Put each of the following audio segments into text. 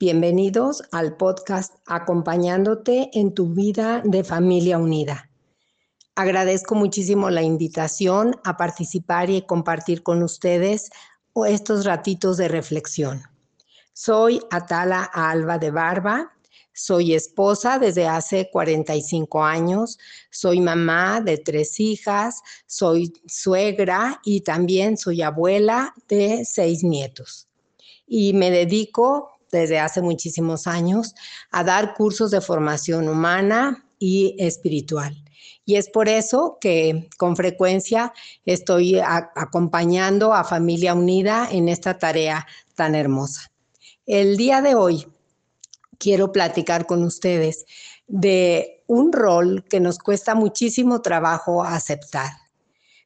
Bienvenidos al podcast Acompañándote en tu vida de familia unida. Agradezco muchísimo la invitación a participar y compartir con ustedes estos ratitos de reflexión. Soy Atala Alba de Barba, soy esposa desde hace 45 años, soy mamá de tres hijas, soy suegra y también soy abuela de seis nietos. Y me dedico desde hace muchísimos años a dar cursos de formación humana y espiritual. Y es por eso que con frecuencia estoy acompañando a Familia Unida en esta tarea tan hermosa. El día de hoy quiero platicar con ustedes de un rol que nos cuesta muchísimo trabajo aceptar.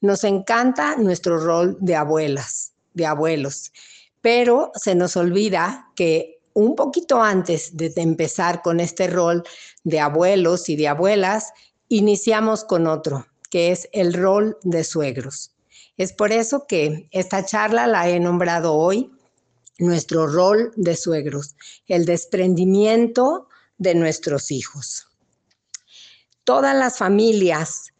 Nos encanta nuestro rol de abuelas, de abuelos pero se nos olvida que un poquito antes de empezar con este rol de abuelos y de abuelas, iniciamos con otro, que es el rol de suegros. Es por eso que esta charla la he nombrado hoy nuestro rol de suegros, el desprendimiento de nuestros hijos. Todas las familias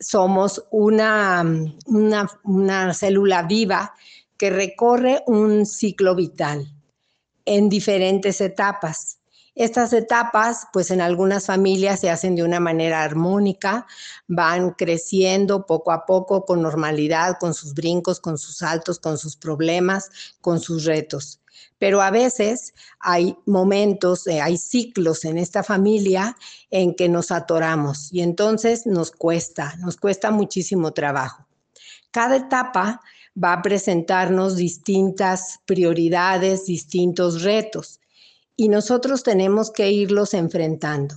somos una, una, célula viva que recorre un ciclo vital en diferentes etapas. Estas etapas, pues en algunas familias se hacen de una manera armónica, van creciendo poco a poco con normalidad, con sus brincos, con sus saltos, con sus problemas, con sus retos. Pero a veces hay momentos, eh, hay ciclos en esta familia en que nos atoramos y entonces nos cuesta, nos cuesta muchísimo trabajo. Cada etapa va a presentarnos distintas prioridades, distintos retos y nosotros tenemos que irlos enfrentando.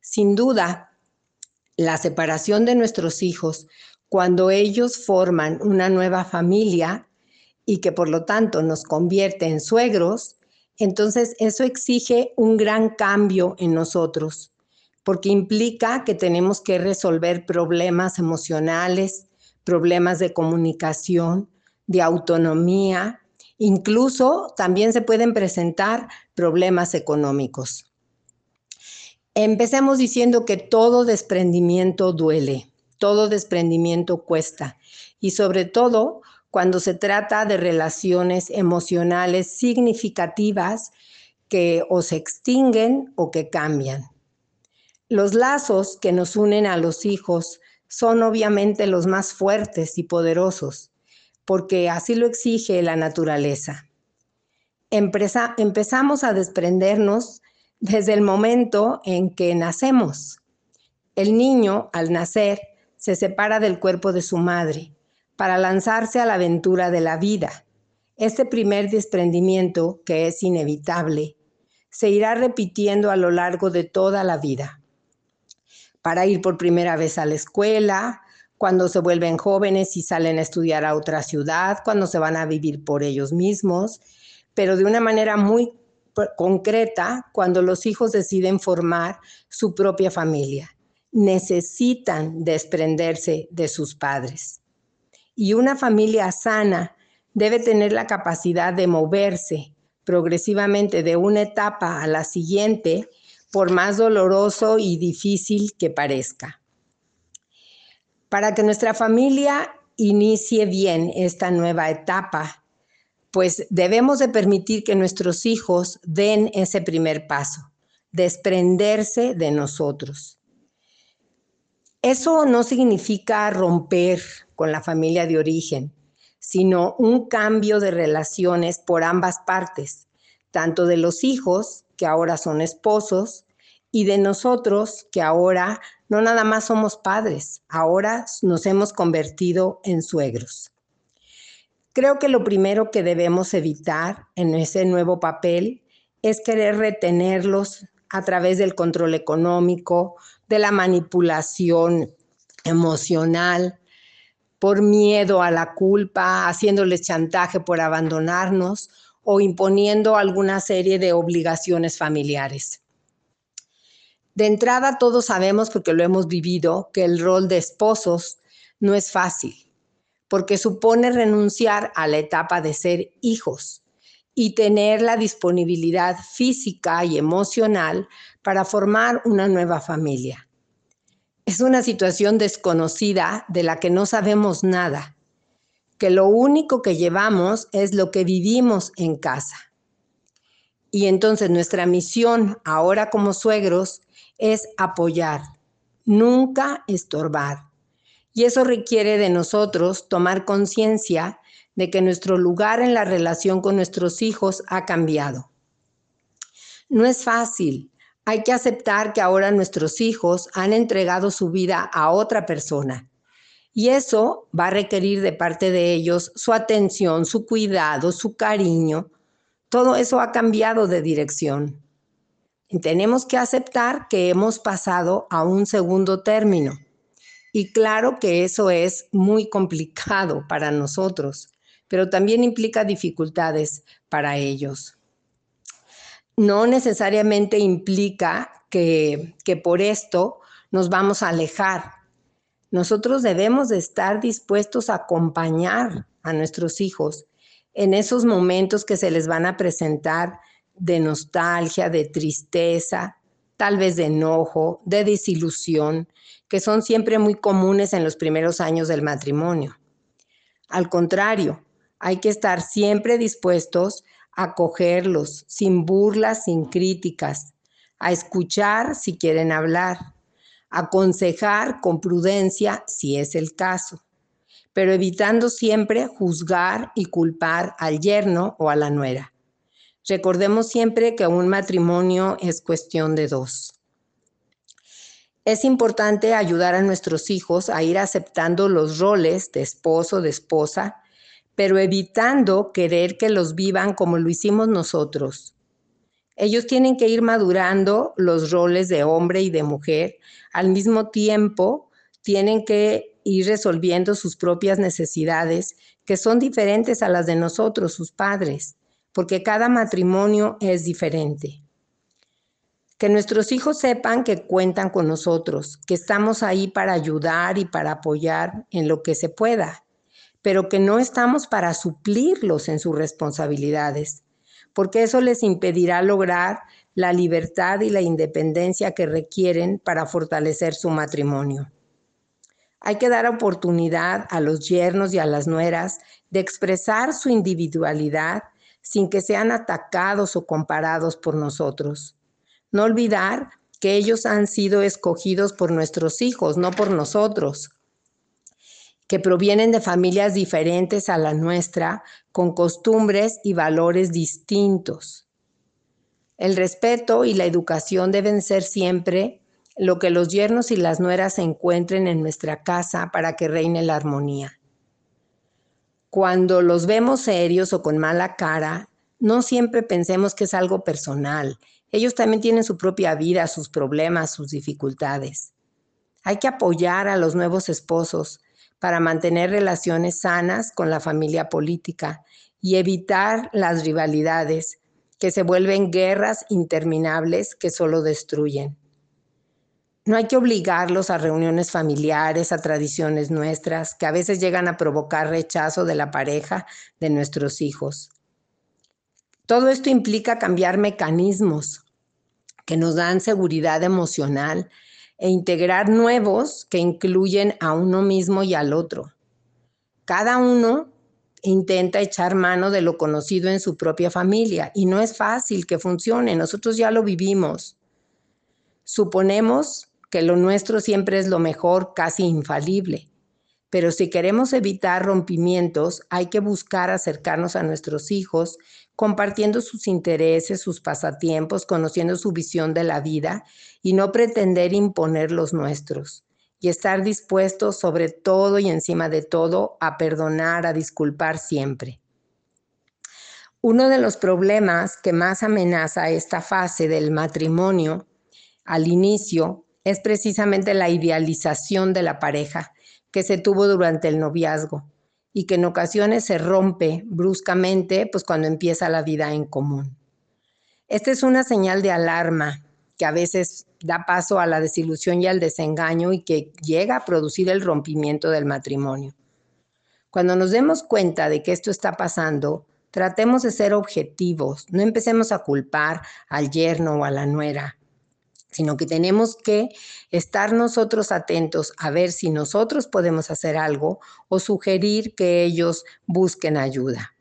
Sin duda, la separación de nuestros hijos cuando ellos forman una nueva familia y que por lo tanto nos convierte en suegros, entonces eso exige un gran cambio en nosotros, porque implica que tenemos que resolver problemas emocionales, problemas de comunicación, de autonomía, incluso también se pueden presentar problemas económicos. Empecemos diciendo que todo desprendimiento duele, todo desprendimiento cuesta y sobre todo cuando se trata de relaciones emocionales significativas que o se extinguen o que cambian. Los lazos que nos unen a los hijos son obviamente los más fuertes y poderosos, porque así lo exige la naturaleza. empezamos a desprendernos desde el momento en que nacemos. El niño, al nacer, se separa del cuerpo de su madre para lanzarse a la aventura de la vida. Este primer desprendimiento, que es inevitable, se irá repitiendo a lo largo de toda la vida para ir por primera vez a la escuela, cuando se vuelven jóvenes y salen a estudiar a otra ciudad, cuando se van a vivir por ellos mismos, pero de una manera muy concreta cuando los hijos deciden formar su propia familia. Necesitan desprenderse de sus padres. Y una familia sana debe tener la capacidad de moverse progresivamente de una etapa a la siguiente por más doloroso y difícil que parezca. Para que nuestra familia inicie bien esta nueva etapa, pues debemos de permitir que nuestros hijos den ese primer paso, desprenderse de nosotros. Eso no significa romper con la familia de origen, sino un cambio de relaciones por ambas partes, tanto de los hijos que ahora son esposos, y de nosotros que ahora no nada más somos padres, ahora nos hemos convertido en suegros. Creo que lo primero que debemos evitar en ese nuevo papel es querer retenerlos a través del control económico, de la manipulación emocional, por miedo a la culpa, haciéndoles chantaje por abandonarnos o imponiendo alguna serie de obligaciones familiares. De entrada todos sabemos, porque lo hemos vivido, que el rol de esposos no es fácil, porque supone renunciar a la etapa de ser hijos y tener la disponibilidad física y emocional para formar una nueva familia. Es una situación desconocida de la que no sabemos nada, que lo único que llevamos es lo que vivimos en casa. Y entonces nuestra misión ahora como suegros es apoyar, nunca estorbar. Y eso requiere de nosotros tomar conciencia de que nuestro lugar en la relación con nuestros hijos ha cambiado. No es fácil. Hay que aceptar que ahora nuestros hijos han entregado su vida a otra persona. Y eso va a requerir de parte de ellos su atención, su cuidado, su cariño. Todo eso ha cambiado de dirección. Tenemos que aceptar que hemos pasado a un segundo término. Y claro que eso es muy complicado para nosotros pero también implica dificultades para ellos. No necesariamente implica que, que por esto nos vamos a alejar. Nosotros debemos de estar dispuestos a acompañar a nuestros hijos en esos momentos que se les van a presentar de nostalgia, de tristeza, tal vez de enojo, de desilusión, que son siempre muy comunes en los primeros años del matrimonio. Al contrario, hay que estar siempre dispuestos a acogerlos, sin burlas, sin críticas, a escuchar si quieren hablar, aconsejar con prudencia si es el caso, pero evitando siempre juzgar y culpar al yerno o a la nuera. Recordemos siempre que un matrimonio es cuestión de dos. Es importante ayudar a nuestros hijos a ir aceptando los roles de esposo, de esposa, pero evitando querer que los vivan como lo hicimos nosotros. Ellos tienen que ir madurando los roles de hombre y de mujer. Al mismo tiempo, tienen que ir resolviendo sus propias necesidades, que son diferentes a las de nosotros, sus padres, porque cada matrimonio es diferente. Que nuestros hijos sepan que cuentan con nosotros, que estamos ahí para ayudar y para apoyar en lo que se pueda pero que no estamos para suplirlos en sus responsabilidades, porque eso les impedirá lograr la libertad y la independencia que requieren para fortalecer su matrimonio. Hay que dar oportunidad a los yernos y a las nueras de expresar su individualidad sin que sean atacados o comparados por nosotros. No olvidar que ellos han sido escogidos por nuestros hijos, no por nosotros que provienen de familias diferentes a la nuestra, con costumbres y valores distintos. El respeto y la educación deben ser siempre lo que los yernos y las nueras encuentren en nuestra casa para que reine la armonía. Cuando los vemos serios o con mala cara, no siempre pensemos que es algo personal. Ellos también tienen su propia vida, sus problemas, sus dificultades. Hay que apoyar a los nuevos esposos para mantener relaciones sanas con la familia política y evitar las rivalidades que se vuelven guerras interminables que solo destruyen. No hay que obligarlos a reuniones familiares, a tradiciones nuestras, que a veces llegan a provocar rechazo de la pareja de nuestros hijos. Todo esto implica cambiar mecanismos que nos dan seguridad emocional e integrar nuevos que incluyen a uno mismo y al otro. Cada uno intenta echar mano de lo conocido en su propia familia y no es fácil que funcione, nosotros ya lo vivimos. Suponemos que lo nuestro siempre es lo mejor, casi infalible, pero si queremos evitar rompimientos, hay que buscar acercarnos a nuestros hijos, compartiendo sus intereses, sus pasatiempos, conociendo su visión de la vida y no pretender imponer los nuestros. Y estar dispuestos sobre todo y encima de todo a perdonar, a disculpar siempre. Uno de los problemas que más amenaza esta fase del matrimonio al inicio es precisamente la idealización de la pareja que se tuvo durante el noviazgo y que en ocasiones se rompe bruscamente pues cuando empieza la vida en común. Esta es una señal de alarma que a veces da paso a la desilusión y al desengaño y que llega a producir el rompimiento del matrimonio. Cuando nos demos cuenta de que esto está pasando, tratemos de ser objetivos, no empecemos a culpar al yerno o a la nuera sino que tenemos que estar nosotros atentos a ver si nosotros podemos hacer algo o sugerir que ellos busquen ayuda.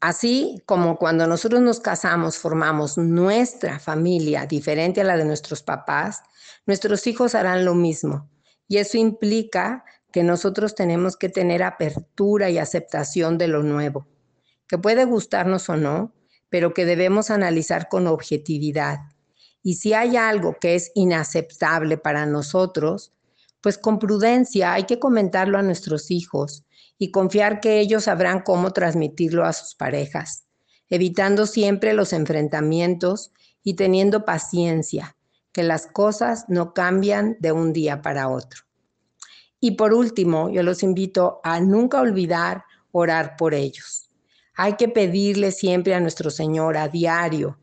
Así como cuando nosotros nos casamos formamos nuestra familia diferente a la de nuestros papás, nuestros hijos harán lo mismo. Y eso implica que nosotros tenemos que tener apertura y aceptación de lo nuevo, que puede gustarnos o no, pero que debemos analizar con objetividad y si hay algo que es inaceptable para nosotros, pues con prudencia hay que comentarlo a nuestros hijos y confiar que ellos sabrán cómo transmitirlo a sus parejas, evitando siempre los enfrentamientos y teniendo paciencia, que las cosas no cambian de un día para otro. Y por último, yo los invito a nunca olvidar orar por ellos. Hay que pedirle siempre a nuestro Señor a diario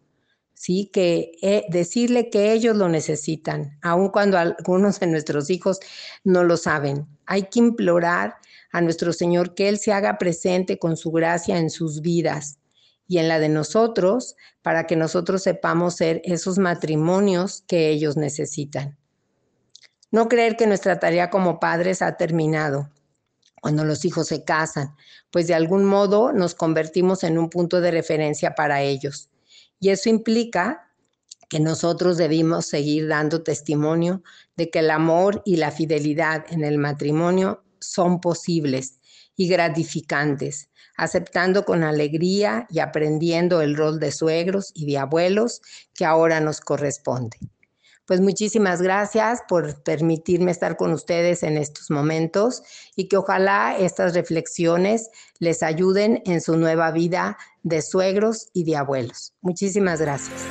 ¿sí? Que eh, decirle que ellos lo necesitan, aun cuando algunos de nuestros hijos no lo saben. Hay que implorar a nuestro Señor que Él se haga presente con su gracia en sus vidas y en la de nosotros, para que nosotros sepamos ser esos matrimonios que ellos necesitan. No creer que nuestra tarea como padres ha terminado cuando los hijos se casan, pues de algún modo nos convertimos en un punto de referencia para ellos. Y eso implica que nosotros debimos seguir dando testimonio de que el amor y la fidelidad en el matrimonio son posibles y gratificantes, aceptando con alegría y aprendiendo el rol de suegros y de abuelos que ahora nos corresponde. Pues muchísimas gracias por permitirme estar con ustedes en estos momentos y que ojalá estas reflexiones les ayuden en su nueva vida de suegros y de abuelos. Muchísimas gracias.